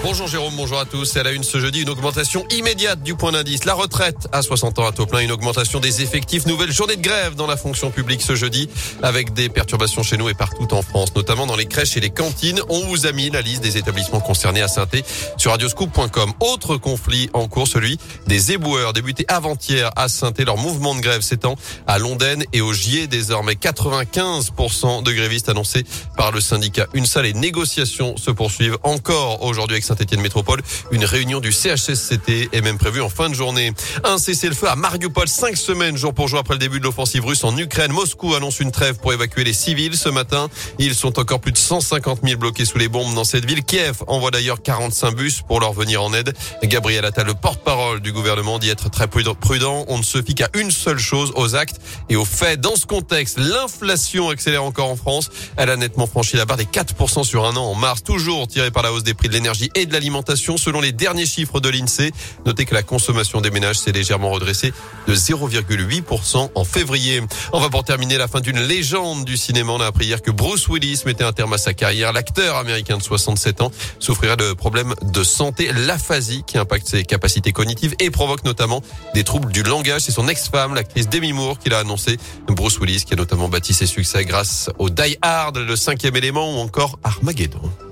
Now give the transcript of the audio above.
Bonjour Jérôme, bonjour à tous. Elle a une ce jeudi une augmentation immédiate du point d'indice. La retraite à 60 ans à taux plein, une augmentation des effectifs. Nouvelle journée de grève dans la fonction publique ce jeudi avec des perturbations chez nous et partout en France, notamment dans les crèches et les cantines. On vous a mis la liste des établissements concernés à saint sur radioscoop.com. Autre conflit en cours, celui des éboueurs débuté avant-hier à saint Leur mouvement de grève s'étend à Londaine et au Gier désormais. 95% de grévistes annoncés par le syndicat. Une salle et négociations se poursuivent encore aujourd'hui Saint-Etienne Métropole. Une réunion du CHSCT est même prévue en fin de journée. Un cessez-le-feu à Mariupol, cinq semaines jour pour jour après le début de l'offensive russe en Ukraine. Moscou annonce une trêve pour évacuer les civils ce matin. Ils sont encore plus de 150 000 bloqués sous les bombes dans cette ville. Kiev envoie d'ailleurs 45 bus pour leur venir en aide. Gabriel Attal, le porte-parole du gouvernement, dit être très prudent. On ne se fie qu'à une seule chose, aux actes et aux faits. Dans ce contexte, l'inflation accélère encore en France. Elle a nettement franchi la barre des 4% sur un an en mars, toujours tirée par la hausse des prix de l'énergie et de l'alimentation. Selon les derniers chiffres de l'INSEE, notez que la consommation des ménages s'est légèrement redressée de 0,8% en février. On va pour terminer la fin d'une légende du cinéma. On a appris hier que Bruce Willis mettait un terme à sa carrière. L'acteur américain de 67 ans souffrira de problèmes de santé, l'aphasie qui impacte ses capacités cognitives et provoque notamment des troubles du langage. C'est son ex-femme, l'actrice Demi Moore, qui l'a annoncé. Bruce Willis qui a notamment bâti ses succès grâce au Die Hard, le cinquième élément ou encore Armageddon.